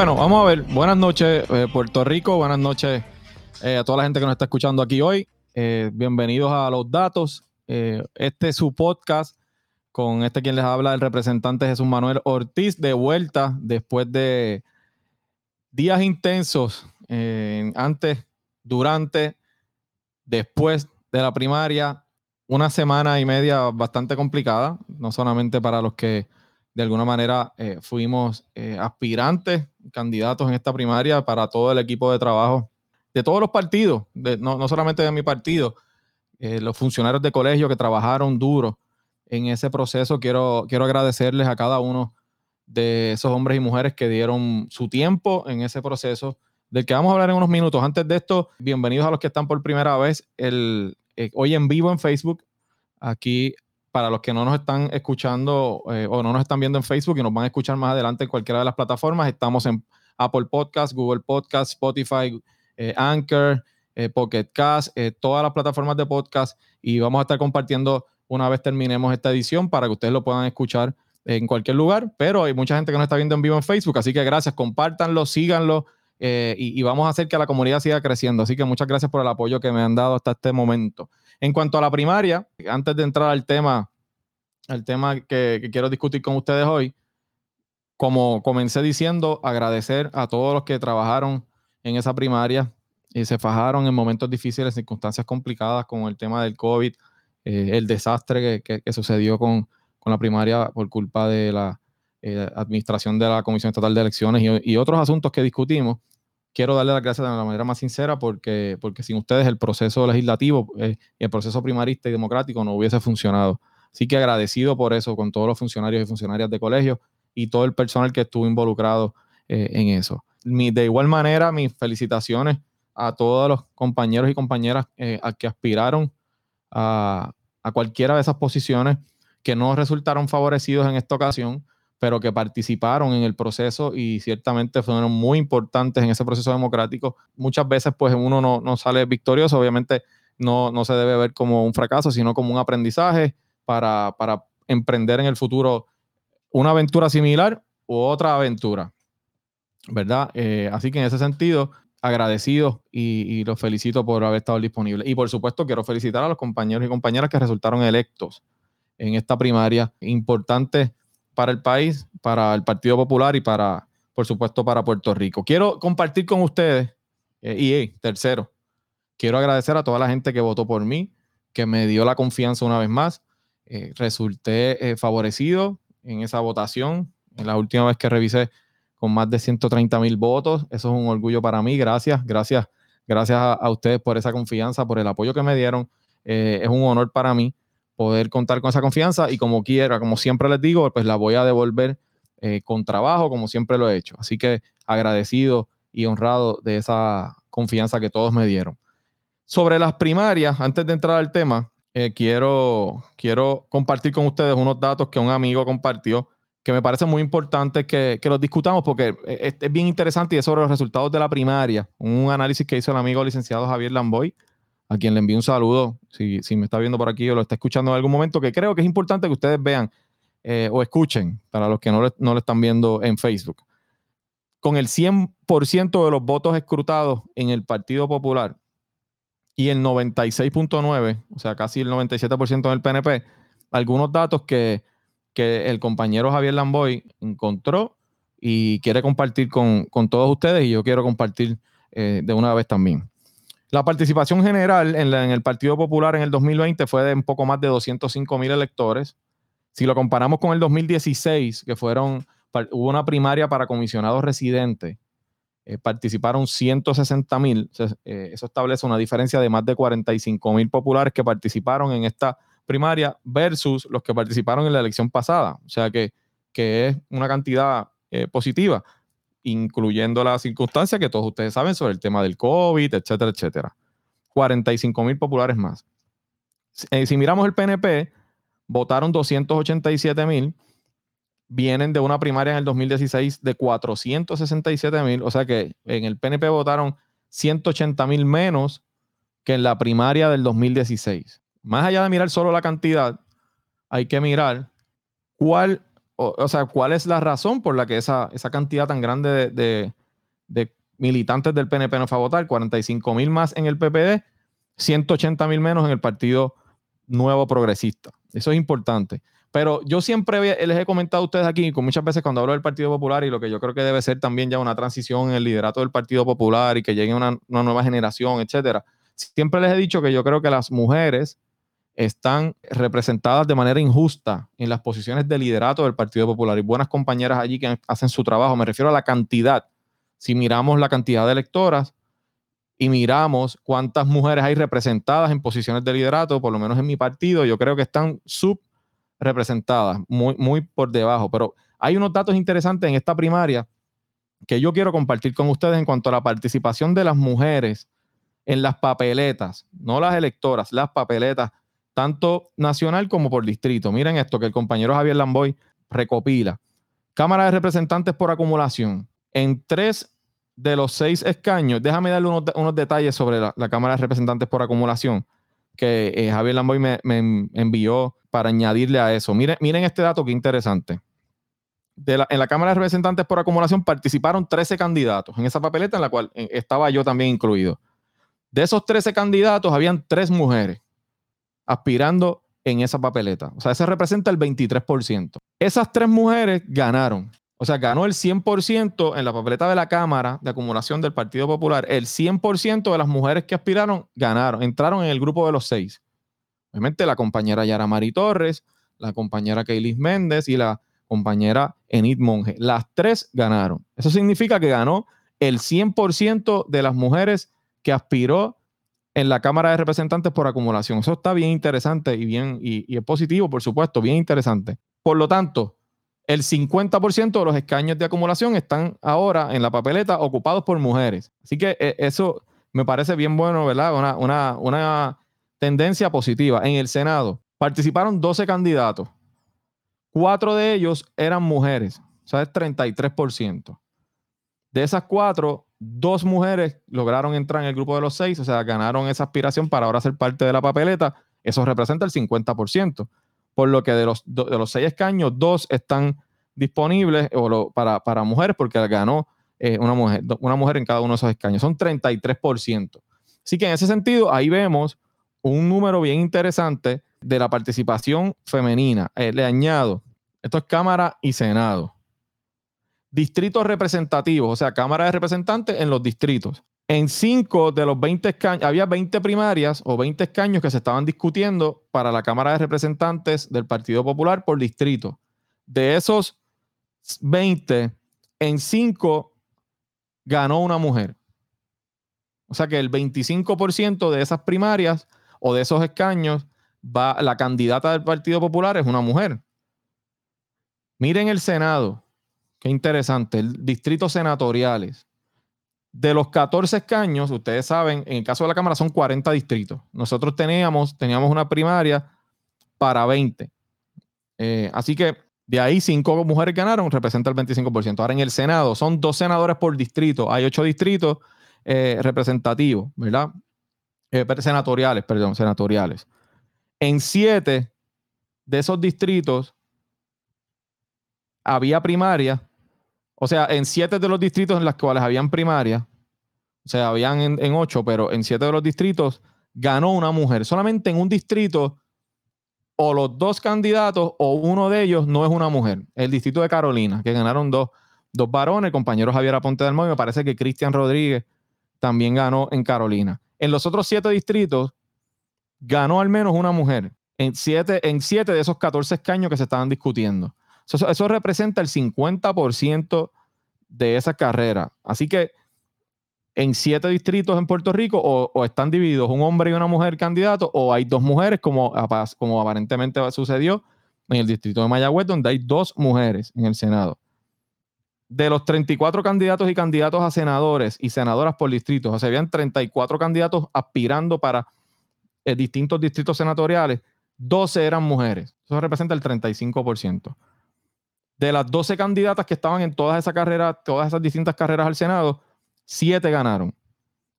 Bueno, vamos a ver. Buenas noches, eh, Puerto Rico. Buenas noches eh, a toda la gente que nos está escuchando aquí hoy. Eh, bienvenidos a Los Datos. este es su podcast con este quien les habla, el representante Jesús Manuel Ortiz, de vuelta después de días intensos, antes, durante, después de la primaria, una semana y media bastante complicada, no solamente para los que de alguna manera eh, fuimos eh, aspirantes, candidatos en esta primaria para todo el equipo de trabajo de todos los partidos, no, solamente de mi partido, eh, los funcionarios de colegio que trabajaron duro en ese proceso. Quiero, quiero agradecerles a cada uno de esos hombres y mujeres que dieron su tiempo en ese proceso, del que vamos a hablar en unos minutos. Antes de esto, bienvenidos a los que están por primera vez hoy en vivo en Facebook. Aquí para los que no nos están escuchando eh, o no nos están viendo en Facebook y nos van a escuchar más adelante en cualquiera de las plataformas, estamos en Apple Podcast, Google Podcast, Spotify, eh, Anchor, eh, Pocket Cast, todas las plataformas de podcast y vamos a estar compartiendo una vez terminemos esta edición para que ustedes lo puedan escuchar en cualquier lugar, pero hay mucha gente que nos está viendo en vivo en Facebook, así que gracias, compártanlo, síganlo y, y vamos a hacer que la comunidad siga creciendo. Así que muchas gracias por el apoyo que me han dado hasta este momento. En cuanto a la primaria, antes de entrar al tema, al tema que, quiero discutir con ustedes hoy, como comencé diciendo, agradecer a todos los que trabajaron en esa primaria y se fajaron en momentos difíciles, circunstancias complicadas con el tema del COVID, eh, el desastre que, sucedió con, la primaria por culpa de la eh, administración de la Comisión Estatal de Elecciones y, otros asuntos que discutimos quiero darle las gracias de la manera más sincera porque, porque sin ustedes el proceso legislativo eh, y el proceso primarista y democrático no hubiese funcionado. Así que agradecido por eso con todos los funcionarios y funcionarias de colegio y todo el personal que estuvo involucrado eh, en eso. de igual manera, mis felicitaciones a todos los compañeros y compañeras eh, a que aspiraron a, a cualquiera de esas posiciones que no resultaron favorecidos en esta ocasión pero que participaron en el proceso y ciertamente fueron muy importantes en ese proceso democrático. Muchas veces pues uno no, sale victorioso, obviamente no, no, se debe ver como un fracaso, sino como un aprendizaje para, emprender en el futuro una aventura similar u otra aventura, ¿verdad? Eh, así que en ese sentido, agradecido y, y, los felicito por haber estado disponible. Y por supuesto quiero felicitar a los compañeros y compañeras que resultaron electos en esta primaria importante para el país, para el Partido Popular y para, por supuesto, para Puerto Rico. Quiero compartir con ustedes, eh, y tercero, quiero agradecer a toda la gente que votó por mí, que me dio la confianza una vez más. Eh, resulté eh, favorecido en esa votación, en la última vez que revisé con más de 130 mil votos. Eso es un orgullo para mí. Gracias, gracias, gracias a, ustedes por esa confianza, por el apoyo que me dieron. es un honor para mí poder contar con esa confianza y como quiera, como siempre les digo, pues la voy a devolver eh, con trabajo, como siempre lo he hecho. Así que agradecido y honrado de esa confianza que todos me dieron. Sobre las primarias, antes de entrar al tema, eh, quiero, quiero compartir con ustedes unos datos que un amigo compartió que me parece muy importante que, que los discutamos porque es, es, bien interesante y es sobre los resultados de la primaria. Un análisis que hizo el amigo licenciado Javier Lamboy a quien le envío un saludo, si, me está viendo por aquí o lo está escuchando en algún momento, que creo que es importante que ustedes vean eh, o escuchen, para los que no, lo están viendo en Facebook. Con el 100% de los votos escrutados en el Partido Popular y el 96.9, o sea, casi el 97% en el PNP, algunos datos que, el compañero Javier Lamboy encontró y quiere compartir con, todos ustedes y yo quiero compartir eh, de una vez también. La participación general en, el Partido Popular en el 2020 fue de un poco más de 205 mil electores. Si lo comparamos con el 2016, que fueron, hubo una primaria para comisionados residentes, eh, participaron 160 mil. Eh, eso establece una diferencia de más de 45 mil populares que participaron en esta primaria versus los que participaron en la elección pasada. O sea que, que es una cantidad eh, positiva incluyendo la circunstancia que todos ustedes saben sobre el tema del COVID, etcétera, etcétera. 45 mil populares más. Eh, si miramos el PNP, votaron 287 mil, vienen de una primaria en el 2016 de 467 mil, o sea que en el PNP votaron 180 mil menos que en la primaria del 2016. Más allá de mirar solo la cantidad, hay que mirar cuál o, sea, cuál es la razón por la que esa, esa cantidad tan grande de, militantes del PNP no fue a votar, 45 mil más en el PPD, 180 mil menos en el Partido Nuevo Progresista. Eso es importante. Pero yo siempre les he comentado a ustedes aquí, con muchas veces cuando hablo del Partido Popular y lo que yo creo que debe ser también ya una transición en el liderato del Partido Popular y que llegue una, una nueva generación, etcétera. Siempre les he dicho que yo creo que las mujeres están representadas de manera injusta en las posiciones de liderato del Partido Popular y buenas compañeras allí que hacen su trabajo. Me refiero a la cantidad. Si miramos la cantidad de electoras y miramos cuántas mujeres hay representadas en posiciones de liderato, por lo menos en mi partido, yo creo que están subrepresentadas, muy, muy por debajo. Pero hay unos datos interesantes en esta primaria que yo quiero compartir con ustedes en cuanto a la participación de las mujeres en las papeletas, no las electoras, las papeletas tanto nacional como por distrito. Miren esto que el compañero Javier Lamboy recopila. Cámara de Representantes por acumulación. En tres de los seis escaños, déjame darle unos, detalles sobre la, Cámara de Representantes por acumulación que eh, Javier Lamboy me, envió para añadirle a eso. Miren, miren este dato que interesante. en la Cámara de Representantes por acumulación participaron 13 candidatos en esa papeleta en la cual eh, estaba yo también incluido. De esos 13 candidatos, habían tres mujeres aspirando en esa papeleta. O sea, ese representa el 23%. Esas tres mujeres ganaron. O sea, ganó el 100% en la papeleta de la Cámara de Acumulación del Partido Popular. El 100% de las mujeres que aspiraron ganaron, entraron en el grupo de los seis. Obviamente la compañera Yara Mari Torres, la compañera Keilis Méndez y la compañera Enid Monge. Las tres ganaron. Eso significa que ganó el 100% de las mujeres que aspiró en la Cámara de Representantes por acumulación. Eso está bien interesante y bien y, es positivo, por supuesto, bien interesante. Por lo tanto, el 50% de los escaños de acumulación están ahora en la papeleta ocupados por mujeres. Así que eh, eso me parece bien bueno, ¿verdad? Una, una, una tendencia positiva. En el Senado participaron 12 candidatos. Cuatro de ellos eran mujeres, o sea, es 33%. De esas cuatro, dos mujeres lograron entrar en el grupo de los seis, o sea, ganaron esa aspiración para ahora ser parte de la papeleta. Eso representa el 50%. Por lo que de los, de los seis escaños, dos están disponibles para, mujeres porque ganó eh, una, mujer, una mujer en cada uno de esos escaños. Son 33%. Así que en ese sentido, ahí vemos un número bien interesante de la participación femenina. Eh, le añado, esto es Cámara y Senado distritos representativos, o sea, Cámara de Representantes en los distritos. En cinco de los 20 escaños, había 20 primarias o 20 escaños que se estaban discutiendo para la Cámara de Representantes del Partido Popular por distrito. De esos 20, en cinco ganó una mujer. O sea que el 25% de esas primarias o de esos escaños, va, la candidata del Partido Popular es una mujer. Miren el Senado. Qué interesante. Distritos senatoriales. De los 14 escaños, ustedes saben, en el caso de la Cámara son 40 distritos. Nosotros teníamos, teníamos una primaria para 20. Eh, así que de ahí cinco mujeres ganaron, representa el 25%. Ahora en el Senado son dos senadores por distrito. Hay ocho distritos eh, representativos, ¿verdad? Eh, senatoriales, perdón, senatoriales. En siete de esos distritos había primaria o sea, en siete de los distritos en los cuales habían primaria, o sea, habían en, ocho, pero en siete de los distritos ganó una mujer. Solamente en un distrito, o los dos candidatos o uno de ellos no es una mujer. El distrito de Carolina, que ganaron dos, dos varones, el compañero Javier Aponte del Moy, me parece que Cristian Rodríguez también ganó en Carolina. En los otros siete distritos, ganó al menos una mujer. En siete, en siete de esos 14 escaños que se estaban discutiendo. Eso, representa el 50% de esa carrera. Así que en siete distritos en Puerto Rico o, están divididos un hombre y una mujer candidato o hay dos mujeres como, aparentemente sucedió en el distrito de Mayagüez donde hay dos mujeres en el Senado. De los 34 candidatos y candidatos a senadores y senadoras por distritos, o sea, habían 34 candidatos aspirando para eh, distintos distritos senatoriales, 12 eran mujeres. Eso representa el 35% de las 12 candidatas que estaban en todas esas carreras, todas esas distintas carreras al Senado, 7 ganaron.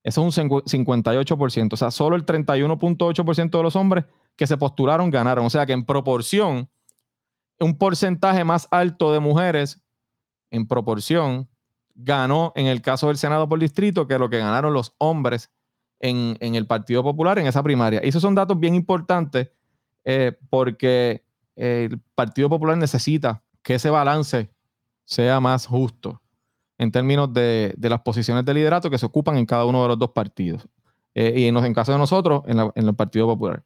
Eso es un 58%. O sea, solo el 31.8% de los hombres que se postularon ganaron. O sea que en proporción, un porcentaje más alto de mujeres en proporción ganó en el caso del Senado por distrito que lo que ganaron los hombres en, el Partido Popular en esa primaria. Y esos son datos bien importantes eh, porque el Partido Popular necesita que ese balance sea más justo en términos de, las posiciones de liderato que se ocupan en cada uno de los dos partidos. Eh, y en, en, caso de nosotros, en, en el Partido Popular.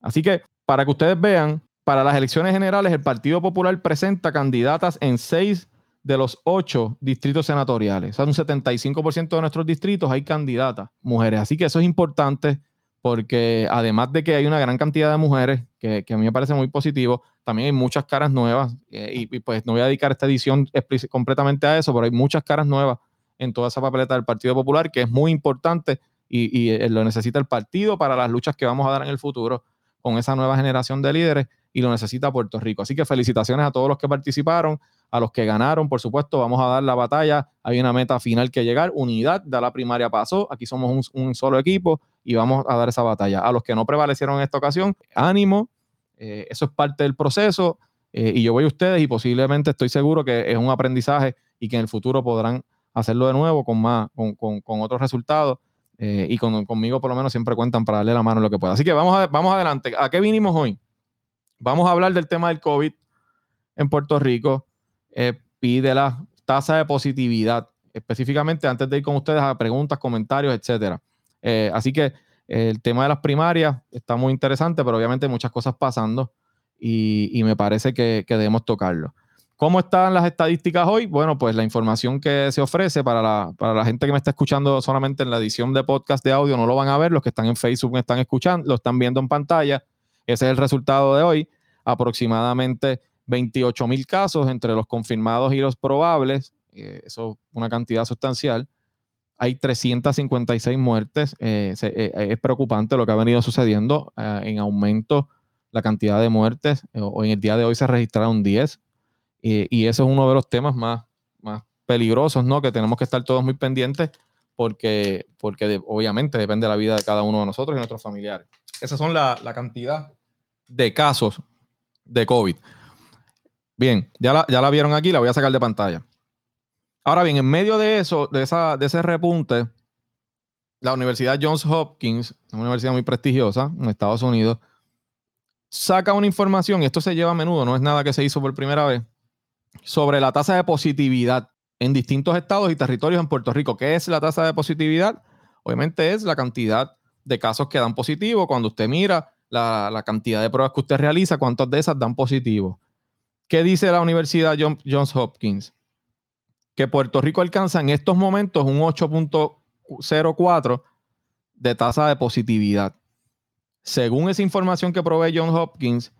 Así que, para que ustedes vean, para las elecciones generales, el Partido Popular presenta candidatas en seis de los ocho distritos senatoriales. O sea, un 75% de nuestros distritos hay candidatas mujeres. Así que eso es importante porque además de que hay una gran cantidad de mujeres, que, a mí me parece muy positivo, también hay muchas caras nuevas. Eh, y, pues no voy a dedicar esta edición completamente a eso, pero hay muchas caras nuevas en toda esa papeleta del Partido Popular, que es muy importante y, y lo necesita el partido para las luchas que vamos a dar en el futuro con esa nueva generación de líderes y lo necesita Puerto Rico. Así que felicitaciones a todos los que participaron a los que ganaron, por supuesto, vamos a dar la batalla. Hay una meta final que llegar. Unidad, de la primaria pasó. Aquí somos un, solo equipo y vamos a dar esa batalla. A los que no prevalecieron en esta ocasión, ánimo. Eh, eso es parte del proceso. Eh, y yo voy a ustedes y posiblemente estoy seguro que es un aprendizaje y que en el futuro podrán hacerlo de nuevo con más, con, otros resultados. Eh, y conmigo por lo menos siempre cuentan para darle la mano lo que pueda. Así que vamos, a, vamos adelante. ¿A qué vinimos hoy? Vamos a hablar del tema del COVID en Puerto Rico eh, pide la tasa de positividad, específicamente antes de ir con ustedes a preguntas, comentarios, etcétera. Así que el tema de las primarias está muy interesante, pero obviamente hay muchas cosas pasando y, me parece que, debemos tocarlo. ¿Cómo están las estadísticas hoy? Bueno, pues la información que se ofrece para la, para la gente que me está escuchando solamente en la edición de podcast de audio no lo van a ver, los que están en Facebook están escuchando, lo están viendo en pantalla. Ese es el resultado de hoy. Aproximadamente 28 mil casos entre los confirmados y los probables, eh, eso es una cantidad sustancial. Hay 356 muertes. Eh, eh, es preocupante lo que ha venido sucediendo en aumento la cantidad de muertes. en el día de hoy se registraron 10. y eso es uno de los temas más, más peligrosos, ¿no? Que tenemos que estar todos muy pendientes porque, porque obviamente depende de la vida de cada uno de nosotros y nuestros familiares. Esas son la, la cantidad de casos de COVID. Bien, ya ya la vieron aquí, la voy a sacar de pantalla. Ahora bien, en medio de eso, de, esa, de ese repunte, la Universidad Johns Hopkins, una universidad muy prestigiosa en Estados Unidos, saca una información, y esto se lleva a menudo, no es nada que se hizo por primera vez, sobre la tasa de positividad en distintos estados y territorios en Puerto Rico. ¿Qué es la tasa de positividad? Obviamente es la cantidad de casos que dan positivo. Cuando usted mira la, la cantidad de pruebas que usted realiza, cuántas de esas dan positivo. ¿Qué dice la Universidad Johns Hopkins? Que Puerto Rico alcanza en estos momentos un 8.04 de tasa de positividad. Según esa información que provee Johns Hopkins,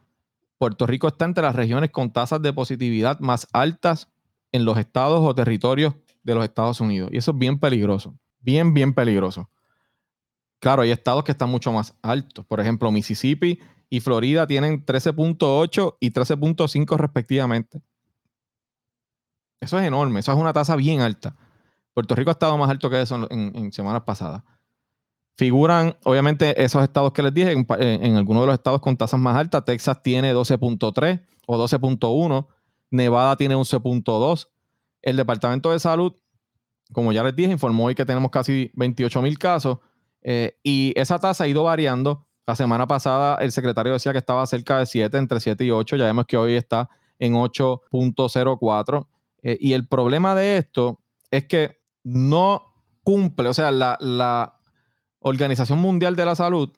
Puerto Rico está entre las regiones con tasas de positividad más altas en los estados o territorios de los Estados Unidos. Y eso es bien peligroso. Bien, bien peligroso. Claro, hay estados que están mucho más altos. Por ejemplo, Mississippi y Florida tienen 13.8 y 13.5 respectivamente. Eso es enorme, eso es una tasa bien alta. Puerto Rico ha estado más alto que eso en, semanas pasadas. Figuran, obviamente, esos estados que les dije, en, algunos de los estados con tasas más altas. Texas tiene 12.3 o 12.1, Nevada tiene 11.2. El Departamento de Salud, como ya les dije, informó hoy que tenemos casi 28 mil casos eh, y esa tasa ha ido variando la semana pasada el secretario decía que estaba cerca de 7, entre 7 y 8. Ya vemos que hoy está en 8.04. Eh, y el problema de esto es que no cumple, o sea, la, Organización Mundial de la Salud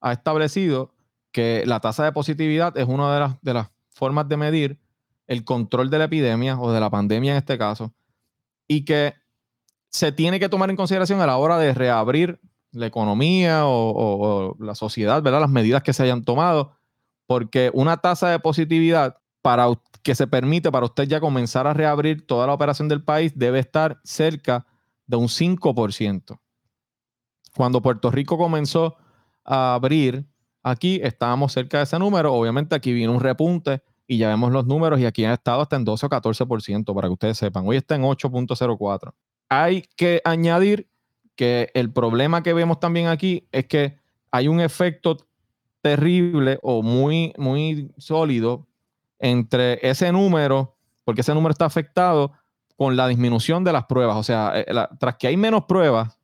ha establecido que la tasa de positividad es una de las, de las formas de medir el control de la epidemia o de la pandemia en este caso, y que se tiene que tomar en consideración a la hora de reabrir la economía o, la sociedad, ¿verdad? Las medidas que se hayan tomado, porque una tasa de positividad para que se permite para usted ya comenzar a reabrir toda la operación del país debe estar cerca de un 5%. Cuando Puerto Rico comenzó a abrir, aquí estábamos cerca de ese número. Obviamente aquí vino un repunte y ya vemos los números y aquí ha estado hasta en 12 o 14% para que ustedes sepan. Hoy está en 8.04. Hay que añadir que el problema que vemos también aquí es que hay un efecto terrible o muy, muy sólido entre ese número, porque ese número está afectado con la disminución de las pruebas. O sea, eh, tras que hay menos pruebas,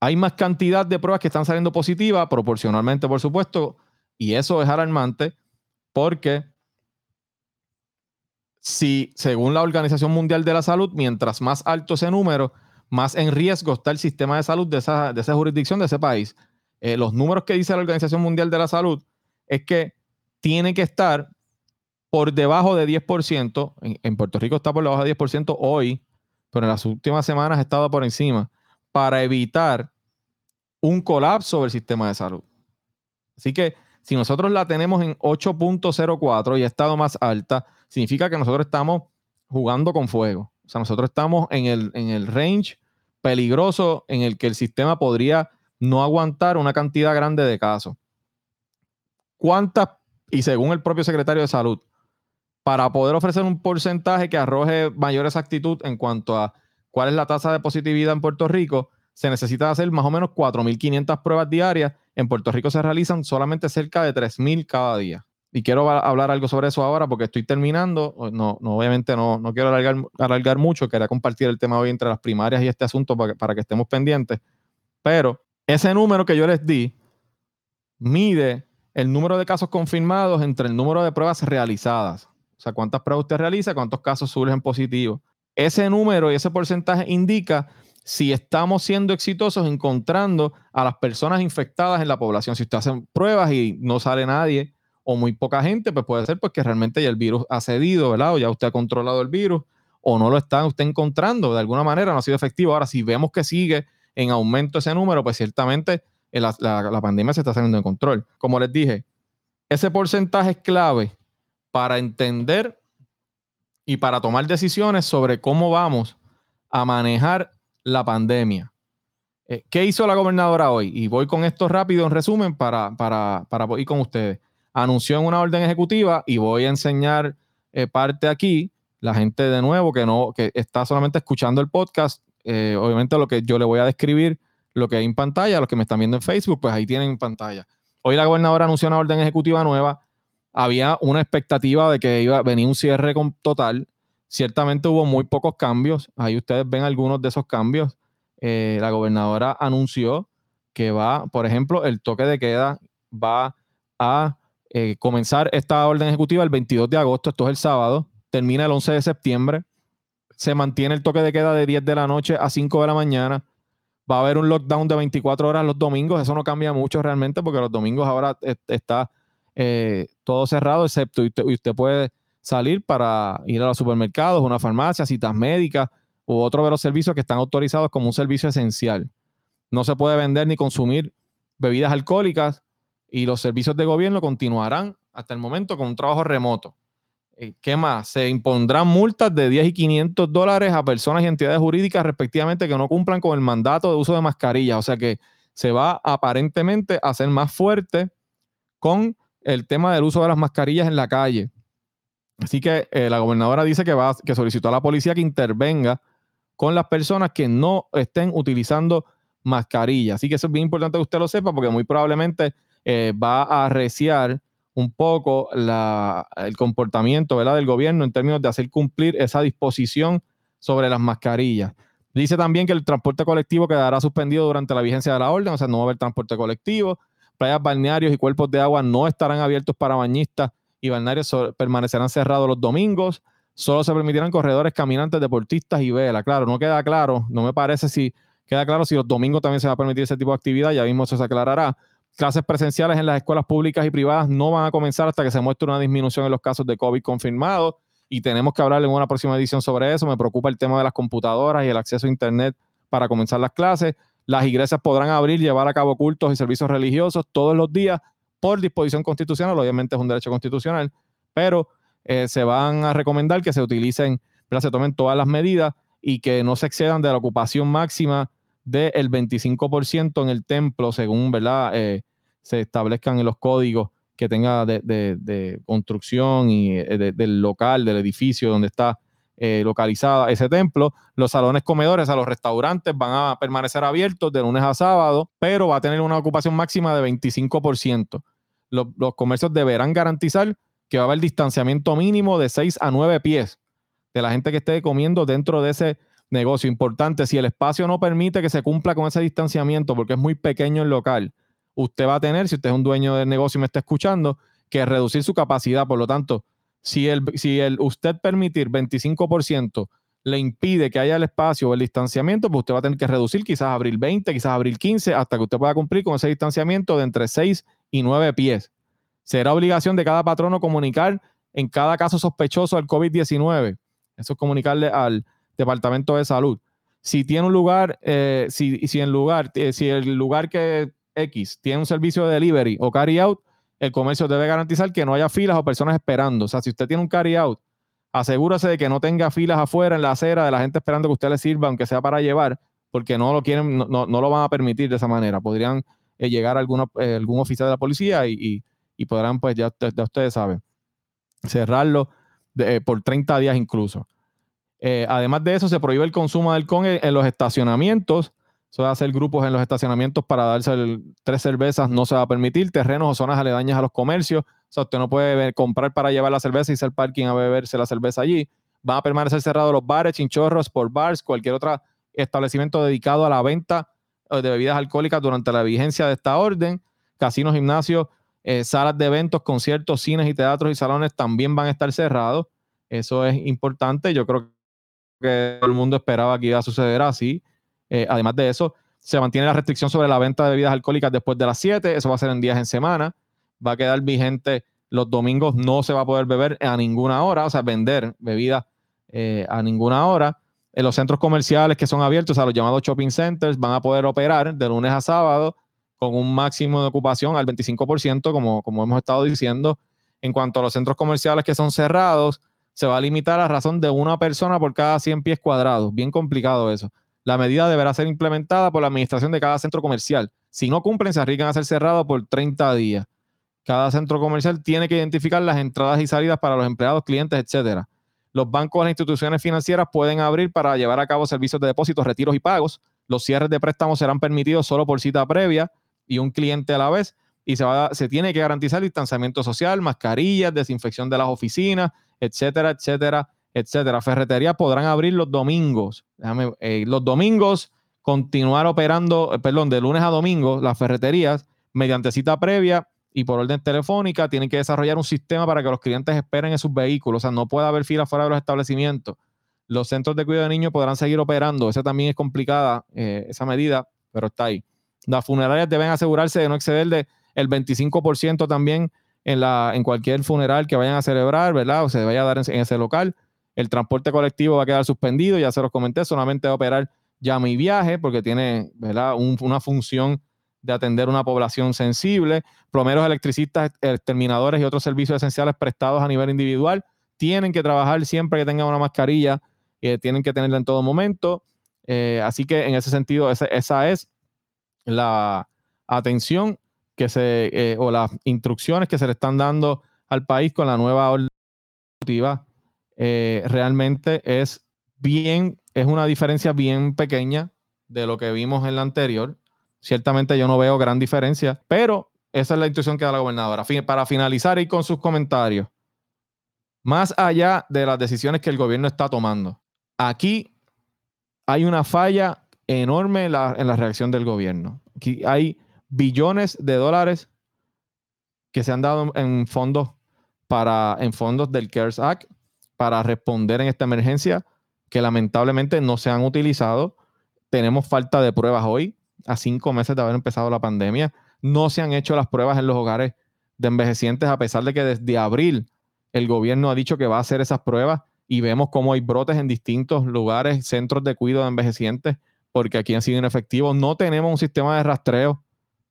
hay más cantidad de pruebas que están saliendo positivas, proporcionalmente, por supuesto, y eso es alarmante porque si, según la Organización Mundial de la Salud, mientras más alto ese número, más en riesgo está el sistema de salud de esa, jurisdicción, de ese país. Eh, los números que dice la Organización Mundial de la Salud es que tiene que estar por debajo de 10%. En, Puerto Rico está por debajo de 10% hoy, pero en las últimas semanas ha estado por encima para evitar un colapso del sistema de salud. Así que si nosotros la tenemos en 8.04 y ha estado más alta, significa que nosotros estamos jugando con fuego. O sea, nosotros estamos en el, en el range peligroso en el que el sistema podría no aguantar una cantidad grande de casos. ¿Cuántas, y según el propio secretario de salud, para poder ofrecer un porcentaje que arroje mayor exactitud en cuanto a cuál es la tasa de positividad en Puerto Rico, se necesita hacer más o menos 4.500 pruebas diarias. En Puerto Rico se realizan solamente cerca de 3.000 cada día y quiero hablar algo sobre eso ahora porque estoy terminando. No, no obviamente no, no quiero alargar, alargar, mucho, quería compartir el tema hoy entre las primarias y este asunto para que, para que estemos pendientes. Pero ese número que yo les di mide el número de casos confirmados entre el número de pruebas realizadas. O sea, cuántas pruebas usted realiza, cuántos casos surgen positivos. Ese número y ese porcentaje indica si estamos siendo exitosos encontrando a las personas infectadas en la población. Si usted hace pruebas y no sale nadie, o muy poca gente, pues puede ser pues que realmente ya el virus ha cedido, ¿verdad? O ya usted ha controlado el virus o no lo está usted encontrando de alguna manera, no ha sido efectivo. Ahora, si vemos que sigue en aumento ese número, pues ciertamente eh, la, la pandemia se está saliendo de control. Como les dije, ese porcentaje es clave para entender y para tomar decisiones sobre cómo vamos a manejar la pandemia. Eh, ¿Qué hizo la gobernadora hoy? Y voy con esto rápido en resumen para, para, para ir con ustedes anunció en una orden ejecutiva y voy a enseñar eh, parte aquí. La gente de nuevo que no, que está solamente escuchando el podcast, eh, obviamente lo que yo le voy a describir, lo que hay en pantalla, los que me están viendo en Facebook, pues ahí tienen en pantalla. Hoy la gobernadora anunció una orden ejecutiva nueva. Había una expectativa de que iba a venir un cierre con, total. Ciertamente hubo muy pocos cambios. Ahí ustedes ven algunos de esos cambios. Eh, la gobernadora anunció que va, por ejemplo, el toque de queda va a eh, comenzar esta orden ejecutiva el 22 de agosto, esto es el sábado, termina el 11 de septiembre, se mantiene el toque de queda de 10 de la noche a 5 de la mañana, va a haber un lockdown de 24 horas los domingos, eso no cambia mucho realmente porque los domingos ahora está eh, todo cerrado, excepto y usted, puede salir para ir a los supermercados, una farmacia, citas médicas u otro de los servicios que están autorizados como un servicio esencial. No se puede vender ni consumir bebidas alcohólicas, y los servicios de gobierno continuarán hasta el momento con un trabajo remoto. Eh, ¿Qué más? Se impondrán multas de 10 y 500 dólares a personas y entidades jurídicas respectivamente que no cumplan con el mandato de uso de mascarillas. O sea que se va aparentemente a hacer más fuerte con el tema del uso de las mascarillas en la calle. Así que eh, la gobernadora dice que, va, que solicitó a la policía que intervenga con las personas que no estén utilizando mascarillas. Así que eso es bien importante que usted lo sepa porque muy probablemente eh, va a arreciar un poco el comportamiento del gobierno en términos de hacer cumplir esa disposición sobre las mascarillas. Dice también que el transporte colectivo quedará suspendido durante la vigencia de la orden, o sea, no va a haber transporte colectivo. Playas, balnearios y cuerpos de agua no estarán abiertos para bañistas y balnearios permanecerán cerrados los domingos. Solo se permitirán corredores, caminantes, deportistas y vela. Claro, no queda claro, no me parece si queda claro si los domingos también se va a permitir ese tipo de actividad, ya mismo se aclarará clases presenciales en las escuelas públicas y privadas no van a comenzar hasta que se muestre una disminución en los casos de COVID confirmados y tenemos que hablar en una próxima edición sobre eso. Me preocupa el tema de las computadoras y el acceso a Internet para comenzar las clases. Las iglesias podrán abrir, llevar a cabo cultos y servicios religiosos todos los días por disposición constitucional. Obviamente es un derecho constitucional, pero eh, se van a recomendar que se utilicen, se tomen todas las medidas y que no se excedan de la ocupación máxima del 25% en el templo, según. Eh, se establezcan en los códigos que tenga de, construcción y eh, del local, del edificio donde está eh, localizada ese templo. Los salones comedores a los restaurantes van a permanecer abiertos de lunes a sábado, pero va a tener una ocupación máxima de 25%. Los, los comercios deberán garantizar que va a haber distanciamiento mínimo de 6 a 9 pies de la gente que esté comiendo dentro de ese negocio. Importante, si el espacio no permite que se cumpla con ese distanciamiento porque es muy pequeño el local, usted va a tener, si usted es un dueño del negocio y me está escuchando, que reducir su capacidad. Por lo tanto, si, el, si el, usted permitir 25% le impide que haya el espacio o el distanciamiento, pues usted va a tener que reducir, quizás abrir 20, quizás abrir 15, hasta que usted pueda cumplir con ese distanciamiento de entre 6 y 9 pies. Será obligación de cada patrono comunicar en cada caso sospechoso del COVID-19. Eso es comunicarle al Departamento de Salud. Si tiene un lugar, eh, si, si, en lugar, eh, si el lugar que X tiene un servicio de delivery o carry out, el comercio debe garantizar que no haya filas o personas esperando. O sea, si usted tiene un carry out asegúrese de que no tenga filas afuera en la acera de la gente esperando que usted le sirva, aunque sea para llevar, porque no lo quieren, no, no, lo van a permitir de esa manera. Podrían eh, llegar eh, algún oficial de la policía y, y, podrán, pues ya, ustedes saben, cerrarlo eh, por 30 días incluso. además de eso, se prohíbe el consumo de alcohol en, los estacionamientos. Eso de hacer grupos en los estacionamientos para darse tres cervezas no se va a permitir. Terrenos o zonas aledañas a los comercios o sea, usted no puede comprar para llevar la cerveza y ir al parking a beberse la cerveza allí. Van a permanecer cerrados los bares, chinchorros, por bars, cualquier otro establecimiento dedicado a la venta eh, de bebidas alcohólicas durante la vigencia de esta orden. Casinos, gimnasios, eh, salas de eventos, conciertos, cines y teatros y salones también van a estar cerrados. Eso es importante. Yo creo que todo el mundo esperaba que iba a suceder así. Eh, además de eso, se mantiene la restricción sobre la venta de bebidas alcohólicas después de las 7. Eso va a ser en días en semana va a quedar vigente los domingos, no se va a poder beber a ninguna hora, o sea, vender bebidas eh, a ninguna hora. En los centros comerciales que son abiertos, a los llamados shopping centers, van a poder operar de lunes a sábado con un máximo de ocupación al 25%, como, como hemos estado diciendo. En cuanto a los centros comerciales que son cerrados, se va a limitar a razón de una persona por cada 100 pies cuadrados. Bien complicado eso. La medida deberá ser implementada por la administración de cada centro comercial. Si no cumplen, se arriesgan a ser cerrados por 30 días. Cada centro comercial tiene que identificar las entradas y salidas para los empleados, clientes, etcétera. Los bancos e las instituciones financieras pueden abrir para llevar a cabo servicios de depósitos, retiros y pagos. Los cierres de préstamos serán permitidos solo por cita previa y un cliente a la vez. Y se, va, se tiene que garantizar distanciamiento social, mascarillas, desinfección de las oficinas, etcétera, etcétera, etcétera. Ferreterías podrán abrir los domingos. Eh, los domingos continuar operando, eh, perdón, de lunes a domingo, las ferreterías mediante cita previa y por orden telefónica tienen que desarrollar un sistema para que los clientes esperen en sus vehículos. O sea, no puede haber fila fuera de los establecimientos. Los centros de cuidado de niños podrán seguir operando. Esa también es complicada, eh, esa medida, pero está ahí. Las funerarias deben asegurarse de no exceder de el 25% también en, la, en cualquier funeral que vayan a celebrar, ¿verdad? O se vaya a dar en, ese local. El transporte colectivo va a quedar suspendido, ya se los comenté, solamente va a operar ya mi viaje porque tiene, una función de atender una población sensible. Plomeros, electricistas, terminadores y otros servicios esenciales prestados a nivel individual tienen que trabajar siempre que tengan una mascarilla, y tienen que tenerla en todo momento. Eh, así que en ese sentido, esa, es la atención que se, eh, o las instrucciones que se le están dando al país con la nueva orden eh, realmente es bien, es una diferencia bien pequeña de lo que vimos en la anterior. Ciertamente yo no veo gran diferencia, pero esa es la instrucción que da la gobernadora. Para finalizar y con sus comentarios, más allá de las decisiones que el gobierno está tomando, aquí hay una falla enorme en la, reacción del gobierno. Aquí hay billones de dólares que se han dado en fondos para en fondos del CARES Act para responder en esta emergencia que lamentablemente no se han utilizado. Tenemos falta de pruebas hoy a cinco meses de haber empezado la pandemia. No se han hecho las pruebas en los hogares de envejecientes, a pesar de que desde abril el gobierno ha dicho que va a hacer esas pruebas y vemos cómo hay brotes en distintos lugares, centros de cuidado de envejecientes, porque aquí han sido inefectivos. No tenemos un sistema de rastreo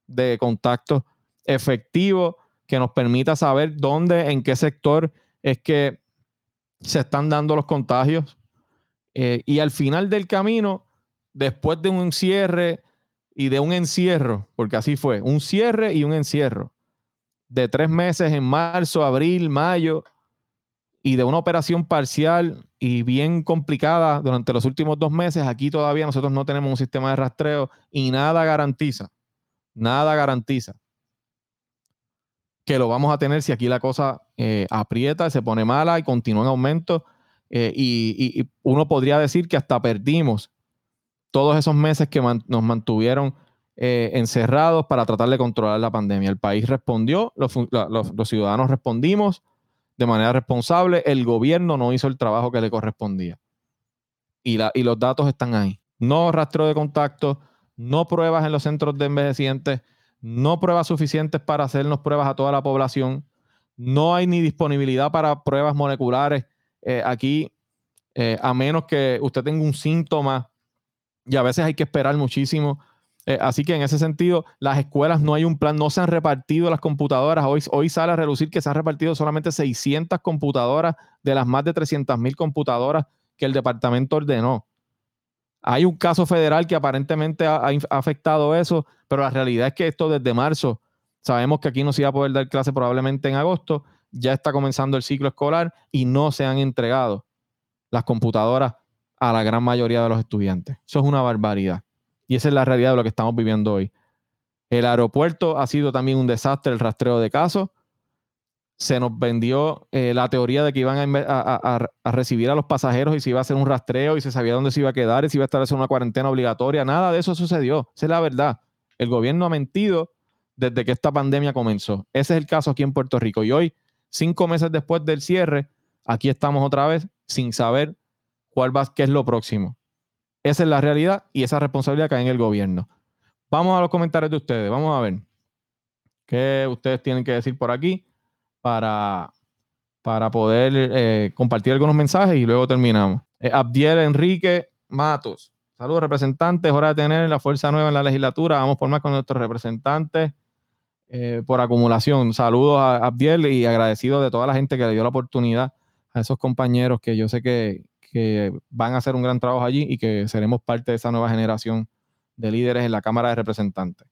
de contacto efectivo que nos permita saber dónde, en qué sector es que se están dando los contagios. Eh, y al final del camino, después de un cierre y de un encierro, porque así fue, un cierre y un encierro de tres meses en marzo, abril, mayo, y de una operación parcial y bien complicada durante los últimos dos meses, aquí todavía nosotros no tenemos un sistema de rastreo y nada garantiza, nada garantiza que lo vamos a tener si aquí la cosa eh, aprieta, se pone mala y continúa en aumento. Eh, y, uno podría decir que hasta perdimos todos esos meses que nos mantuvieron eh, encerrados para tratar de controlar la pandemia. El país respondió, los, ciudadanos respondimos de manera responsable, el gobierno no hizo el trabajo que le correspondía. Y, y los datos están ahí. No rastreo de contacto, no pruebas en los centros de envejecientes, no pruebas suficientes para hacernos pruebas a toda la población, no hay ni disponibilidad para pruebas moleculares eh, aquí, eh, a menos que usted tenga un síntoma y a veces hay que esperar muchísimo. Eh, así que en ese sentido, las escuelas no hay un plan, no se han repartido las computadoras. Hoy, hoy sale a relucir que se han repartido solamente 600 computadoras de las más de 300 mil computadoras que el departamento ordenó. Hay un caso federal que aparentemente ha, afectado eso, pero la realidad es que esto desde marzo, sabemos que aquí no se iba a poder dar clase probablemente en agosto, ya está comenzando el ciclo escolar y no se han entregado las computadoras a la gran mayoría de los estudiantes. Eso es una barbaridad. Y esa es la realidad de lo que estamos viviendo hoy. El aeropuerto ha sido también un desastre, el rastreo de casos. Se nos vendió eh, la teoría de que iban a, recibir a los pasajeros y se iba a hacer un rastreo y se sabía dónde se iba a quedar y se iba a establecer una cuarentena obligatoria. Nada de eso sucedió. Esa es la verdad. El gobierno ha mentido desde que esta pandemia comenzó. Ese es el caso aquí en Puerto Rico. Y hoy cinco meses después del cierre, aquí estamos otra vez sin saber cuál va, qué es lo próximo. Esa es la realidad y esa responsabilidad cae en el gobierno. Vamos a los comentarios de ustedes. Vamos a ver qué ustedes tienen que decir por aquí para, para poder eh, compartir algunos mensajes y luego terminamos. Eh, Abdiel Enrique Matos. Saludos, representantes. Hora de tener la fuerza nueva en la legislatura. Vamos por más con nuestros representantes. Eh, por acumulación. Saludos a Abdiel y agradecido de toda la gente que le dio la oportunidad a esos compañeros que yo sé que, van a hacer un gran trabajo allí y que seremos parte de esa nueva generación de líderes en la Cámara de Representantes.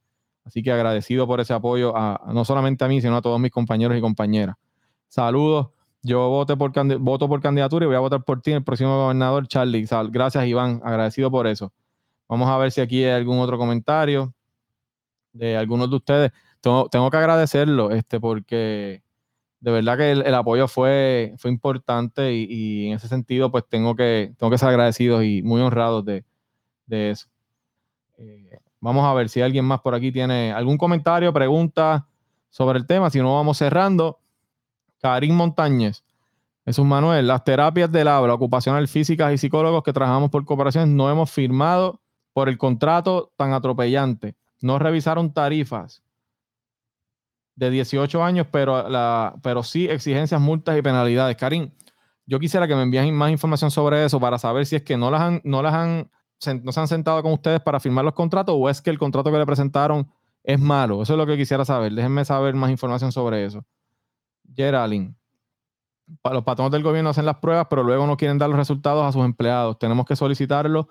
Así que agradecido por ese apoyo, a, no solamente a mí, sino a todos mis compañeros y compañeras. Saludos. Yo voté por, voto por candidatura y voy a votar por ti, el próximo gobernador, Charlie. Gracias, Iván. Agradecido por eso. Vamos a ver si aquí hay algún otro comentario de algunos de ustedes tengo, que agradecerlo, este, porque de verdad que el, apoyo fue, fue importante y, en ese sentido, pues tengo que, tengo que ser agradecido y muy honrado de, eso. Eh, vamos a ver si alguien más por aquí tiene algún comentario, pregunta sobre el tema. Si no, vamos cerrando. Karim Montañez. Es un Manuel. Las terapias del habla, ocupacional físicas y psicólogos que trabajamos por cooperaciones no hemos firmado por el contrato tan atropellante. No revisaron tarifas de 18 años, pero, la, pero sí exigencias, multas y penalidades. Karim, yo quisiera que me envíen más información sobre eso para saber si es que no las han, no las han, no se han sentado con ustedes para firmar los contratos o es que el contrato que le presentaron es malo. Eso es lo que quisiera saber. Déjenme saber más información sobre eso. Geraldine. Los patronos del gobierno hacen las pruebas, pero luego no quieren dar los resultados a sus empleados. Tenemos que solicitarlo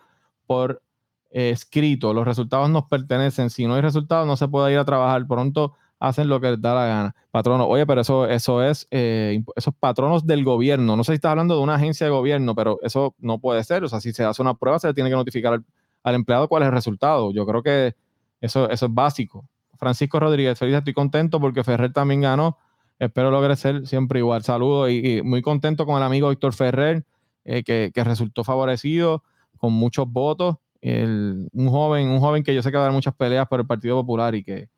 por escrito. Los resultados nos pertenecen. Si no hay resultados, no se puede ir a trabajar. Pronto hacen lo que les da la gana. Patrono, oye, pero eso, eso es, eh, esos patronos del gobierno. No sé si estás hablando de una agencia de gobierno, pero eso no puede ser. O sea, si se hace una prueba, se le tiene que notificar al, empleado cuál es el resultado. Yo creo que eso, eso es básico. Francisco Rodríguez, feliz, estoy contento porque Ferrer también ganó. Espero logre ser siempre igual. Saludos y, muy contento con el amigo Víctor Ferrer, eh, que, resultó favorecido con muchos votos. un joven, un joven que yo sé que va a dar muchas peleas por el Partido Popular y que,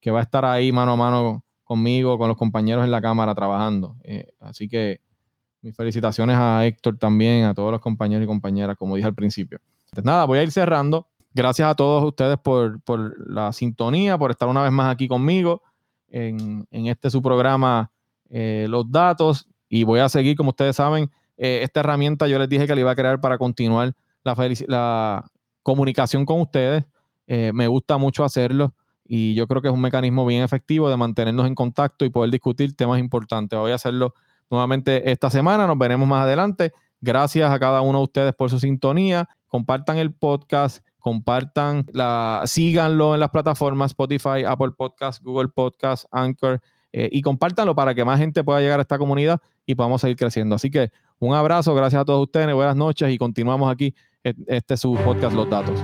que va a estar ahí mano a mano conmigo, con los compañeros en la cámara trabajando. Eh, así que mis felicitaciones a Héctor también, a todos los compañeros y compañeras, como dije al principio. Entonces, nada, voy a ir cerrando. Gracias a todos ustedes por, la sintonía, por estar una vez más aquí conmigo en, este su programa eh, Los Datos. Y voy a seguir, como ustedes saben, eh, esta herramienta yo les dije que la iba a crear para continuar la, la comunicación con ustedes. me gusta mucho hacerlo y yo creo que es un mecanismo bien efectivo de mantenernos en contacto y poder discutir temas importantes. Voy a hacerlo nuevamente esta semana, nos veremos más adelante. Gracias a cada uno de ustedes por su sintonía. Compartan el podcast, compartan, la, síganlo en las plataformas Spotify, Apple Podcast, Google Podcast, Anchor eh, y compártanlo para que más gente pueda llegar a esta comunidad y podamos seguir creciendo. Así que un abrazo, gracias a todos ustedes, buenas noches y continuamos aquí. Este es su podcast Los Datos.